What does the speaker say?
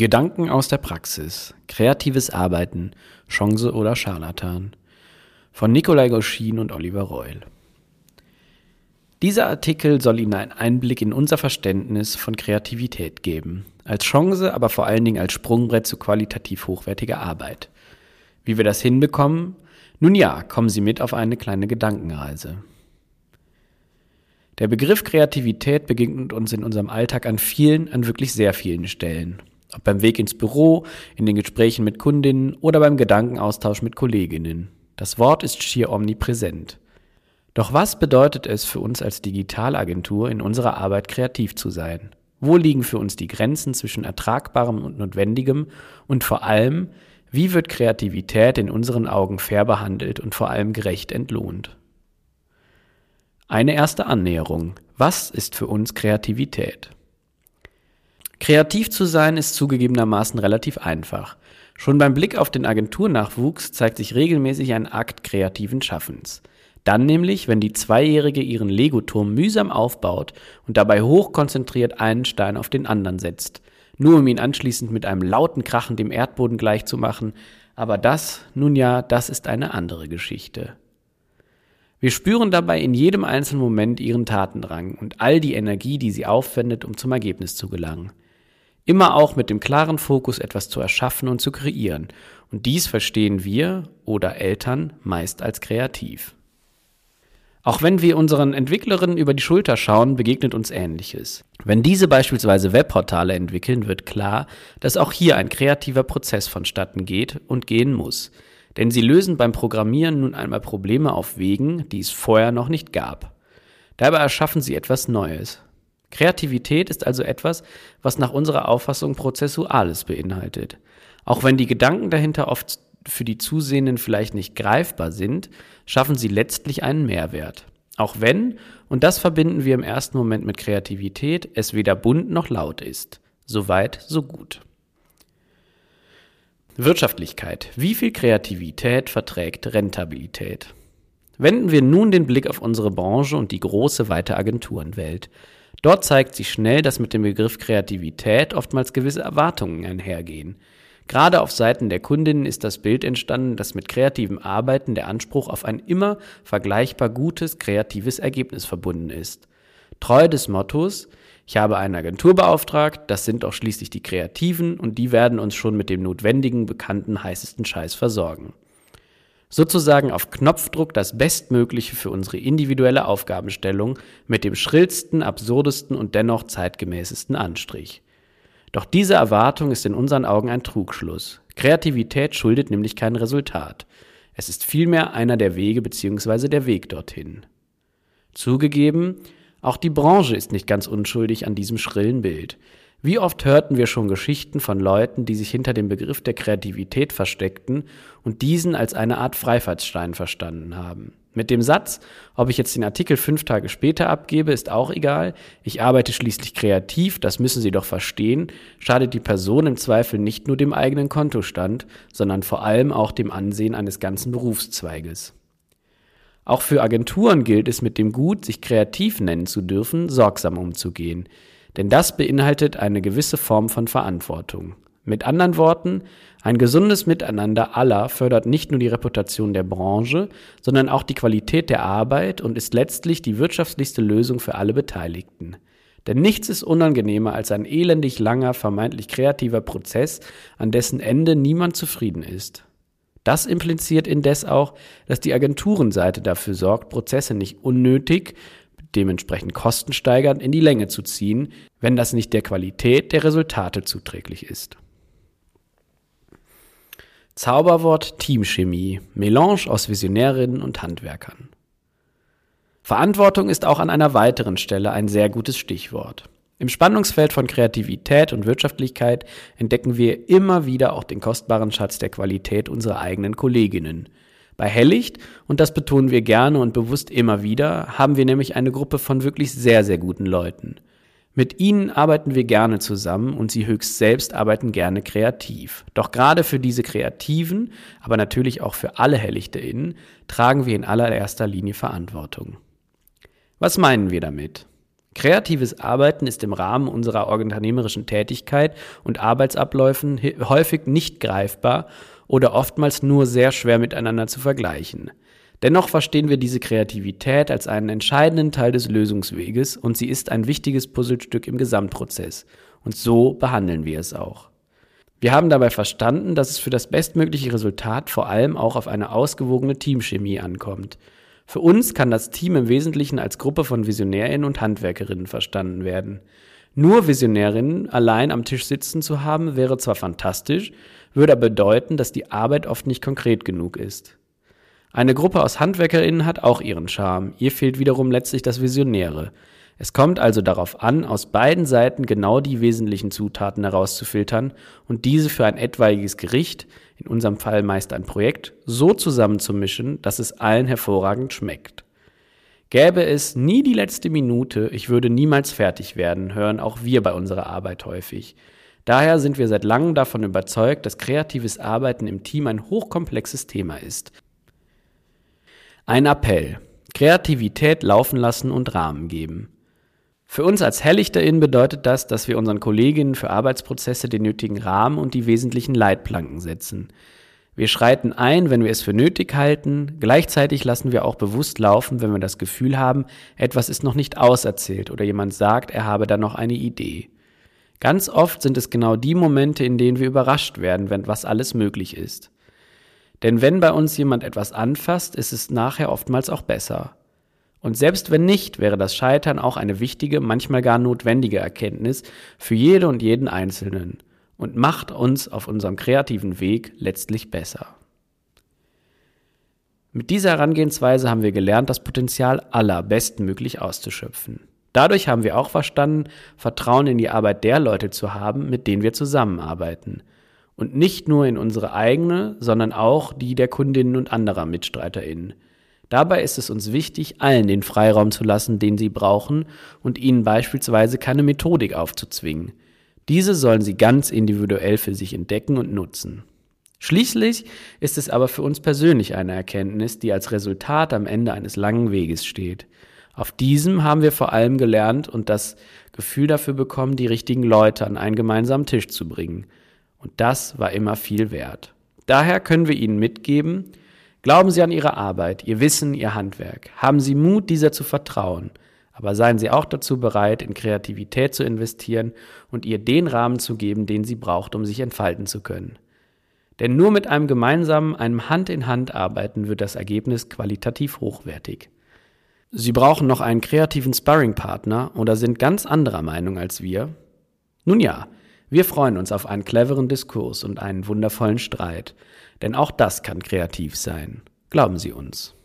Gedanken aus der Praxis. Kreatives Arbeiten. Chance oder Scharlatan. Von Nikolai Goschin und Oliver Reul. Dieser Artikel soll Ihnen einen Einblick in unser Verständnis von Kreativität geben. Als Chance, aber vor allen Dingen als Sprungbrett zu qualitativ hochwertiger Arbeit. Wie wir das hinbekommen? Nun ja, kommen Sie mit auf eine kleine Gedankenreise. Der Begriff Kreativität begegnet uns in unserem Alltag an vielen, an wirklich sehr vielen Stellen. Ob beim Weg ins Büro, in den Gesprächen mit Kundinnen oder beim Gedankenaustausch mit Kolleginnen. Das Wort ist schier omnipräsent. Doch was bedeutet es für uns als Digitalagentur in unserer Arbeit kreativ zu sein? Wo liegen für uns die Grenzen zwischen Ertragbarem und Notwendigem? Und vor allem, wie wird Kreativität in unseren Augen fair behandelt und vor allem gerecht entlohnt? Eine erste Annäherung. Was ist für uns Kreativität? Kreativ zu sein ist zugegebenermaßen relativ einfach. Schon beim Blick auf den Agenturnachwuchs zeigt sich regelmäßig ein Akt kreativen Schaffens. Dann nämlich, wenn die Zweijährige ihren Legoturm mühsam aufbaut und dabei hochkonzentriert einen Stein auf den anderen setzt, nur um ihn anschließend mit einem lauten Krachen dem Erdboden gleichzumachen, aber das, nun ja, das ist eine andere Geschichte. Wir spüren dabei in jedem einzelnen Moment ihren Tatendrang und all die Energie, die sie aufwendet, um zum Ergebnis zu gelangen. Immer auch mit dem klaren Fokus, etwas zu erschaffen und zu kreieren. Und dies verstehen wir oder Eltern meist als kreativ. Auch wenn wir unseren Entwicklerinnen über die Schulter schauen, begegnet uns Ähnliches. Wenn diese beispielsweise Webportale entwickeln, wird klar, dass auch hier ein kreativer Prozess vonstatten geht und gehen muss. Denn sie lösen beim Programmieren nun einmal Probleme auf Wegen, die es vorher noch nicht gab. Dabei erschaffen sie etwas Neues. Kreativität ist also etwas, was nach unserer Auffassung Prozessuales beinhaltet. Auch wenn die Gedanken dahinter oft für die Zusehenden vielleicht nicht greifbar sind, schaffen sie letztlich einen Mehrwert. Auch wenn, und das verbinden wir im ersten Moment mit Kreativität, es weder bunt noch laut ist. Soweit, so gut. Wirtschaftlichkeit. Wie viel Kreativität verträgt Rentabilität? Wenden wir nun den Blick auf unsere Branche und die große weite Agenturenwelt. Dort zeigt sich schnell, dass mit dem Begriff Kreativität oftmals gewisse Erwartungen einhergehen. Gerade auf Seiten der Kundinnen ist das Bild entstanden, dass mit kreativem Arbeiten der Anspruch auf ein immer vergleichbar gutes, kreatives Ergebnis verbunden ist. Treu des Mottos, ich habe eine Agentur beauftragt, das sind auch schließlich die Kreativen und die werden uns schon mit dem notwendigen, bekannten, heißesten Scheiß versorgen sozusagen auf Knopfdruck das Bestmögliche für unsere individuelle Aufgabenstellung mit dem schrillsten, absurdesten und dennoch zeitgemäßesten Anstrich. Doch diese Erwartung ist in unseren Augen ein Trugschluss. Kreativität schuldet nämlich kein Resultat. Es ist vielmehr einer der Wege bzw. der Weg dorthin. Zugegeben, auch die Branche ist nicht ganz unschuldig an diesem schrillen Bild. Wie oft hörten wir schon Geschichten von Leuten, die sich hinter dem Begriff der Kreativität versteckten und diesen als eine Art Freifahrtsstein verstanden haben. Mit dem Satz, ob ich jetzt den Artikel fünf Tage später abgebe, ist auch egal, ich arbeite schließlich kreativ, das müssen Sie doch verstehen, schadet die Person im Zweifel nicht nur dem eigenen Kontostand, sondern vor allem auch dem Ansehen eines ganzen Berufszweiges. Auch für Agenturen gilt es mit dem Gut, sich kreativ nennen zu dürfen, sorgsam umzugehen. Denn das beinhaltet eine gewisse Form von Verantwortung. Mit anderen Worten, ein gesundes Miteinander aller fördert nicht nur die Reputation der Branche, sondern auch die Qualität der Arbeit und ist letztlich die wirtschaftlichste Lösung für alle Beteiligten. Denn nichts ist unangenehmer als ein elendig langer, vermeintlich kreativer Prozess, an dessen Ende niemand zufrieden ist. Das impliziert indes auch, dass die Agenturenseite dafür sorgt, Prozesse nicht unnötig, dementsprechend kostensteigernd in die Länge zu ziehen, wenn das nicht der Qualität der Resultate zuträglich ist. Zauberwort Teamchemie, Melange aus Visionärinnen und Handwerkern. Verantwortung ist auch an einer weiteren Stelle ein sehr gutes Stichwort. Im Spannungsfeld von Kreativität und Wirtschaftlichkeit entdecken wir immer wieder auch den kostbaren Schatz der Qualität unserer eigenen Kolleginnen, bei Hellicht, und das betonen wir gerne und bewusst immer wieder, haben wir nämlich eine Gruppe von wirklich sehr, sehr guten Leuten. Mit ihnen arbeiten wir gerne zusammen und sie höchst selbst arbeiten gerne kreativ. Doch gerade für diese Kreativen, aber natürlich auch für alle HellichterInnen, tragen wir in allererster Linie Verantwortung. Was meinen wir damit? Kreatives Arbeiten ist im Rahmen unserer unternehmerischen Tätigkeit und Arbeitsabläufen häufig nicht greifbar oder oftmals nur sehr schwer miteinander zu vergleichen. Dennoch verstehen wir diese Kreativität als einen entscheidenden Teil des Lösungsweges und sie ist ein wichtiges Puzzlestück im Gesamtprozess. Und so behandeln wir es auch. Wir haben dabei verstanden, dass es für das bestmögliche Resultat vor allem auch auf eine ausgewogene Teamchemie ankommt. Für uns kann das Team im Wesentlichen als Gruppe von Visionärinnen und Handwerkerinnen verstanden werden. Nur Visionärinnen allein am Tisch sitzen zu haben, wäre zwar fantastisch, würde aber bedeuten, dass die Arbeit oft nicht konkret genug ist. Eine Gruppe aus Handwerkerinnen hat auch ihren Charme, ihr fehlt wiederum letztlich das Visionäre. Es kommt also darauf an, aus beiden Seiten genau die wesentlichen Zutaten herauszufiltern und diese für ein etwaiges Gericht, in unserem Fall meist ein Projekt, so zusammenzumischen, dass es allen hervorragend schmeckt. Gäbe es nie die letzte Minute, ich würde niemals fertig werden, hören auch wir bei unserer Arbeit häufig. Daher sind wir seit langem davon überzeugt, dass kreatives Arbeiten im Team ein hochkomplexes Thema ist. Ein Appell. Kreativität laufen lassen und Rahmen geben. Für uns als HelllichterInnen bedeutet das, dass wir unseren Kolleginnen für Arbeitsprozesse den nötigen Rahmen und die wesentlichen Leitplanken setzen. Wir schreiten ein, wenn wir es für nötig halten, gleichzeitig lassen wir auch bewusst laufen, wenn wir das Gefühl haben, etwas ist noch nicht auserzählt oder jemand sagt, er habe da noch eine Idee. Ganz oft sind es genau die Momente, in denen wir überrascht werden, wenn was alles möglich ist. Denn wenn bei uns jemand etwas anfasst, ist es nachher oftmals auch besser. Und selbst wenn nicht, wäre das Scheitern auch eine wichtige, manchmal gar notwendige Erkenntnis für jede und jeden Einzelnen und macht uns auf unserem kreativen Weg letztlich besser. Mit dieser Herangehensweise haben wir gelernt, das Potenzial aller bestmöglich auszuschöpfen. Dadurch haben wir auch verstanden, Vertrauen in die Arbeit der Leute zu haben, mit denen wir zusammenarbeiten. Und nicht nur in unsere eigene, sondern auch die der Kundinnen und anderer MitstreiterInnen. Dabei ist es uns wichtig, allen den Freiraum zu lassen, den sie brauchen und ihnen beispielsweise keine Methodik aufzuzwingen. Diese sollen sie ganz individuell für sich entdecken und nutzen. Schließlich ist es aber für uns persönlich eine Erkenntnis, die als Resultat am Ende eines langen Weges steht. Auf diesem haben wir vor allem gelernt und das Gefühl dafür bekommen, die richtigen Leute an einen gemeinsamen Tisch zu bringen. Und das war immer viel wert. Daher können wir Ihnen mitgeben, Glauben Sie an Ihre Arbeit, Ihr Wissen, Ihr Handwerk. Haben Sie Mut, dieser zu vertrauen. Aber seien Sie auch dazu bereit, in Kreativität zu investieren und ihr den Rahmen zu geben, den sie braucht, um sich entfalten zu können. Denn nur mit einem gemeinsamen, einem Hand in Hand arbeiten wird das Ergebnis qualitativ hochwertig. Sie brauchen noch einen kreativen Sparringpartner oder sind ganz anderer Meinung als wir? Nun ja, wir freuen uns auf einen cleveren Diskurs und einen wundervollen Streit, denn auch das kann kreativ sein. Glauben Sie uns.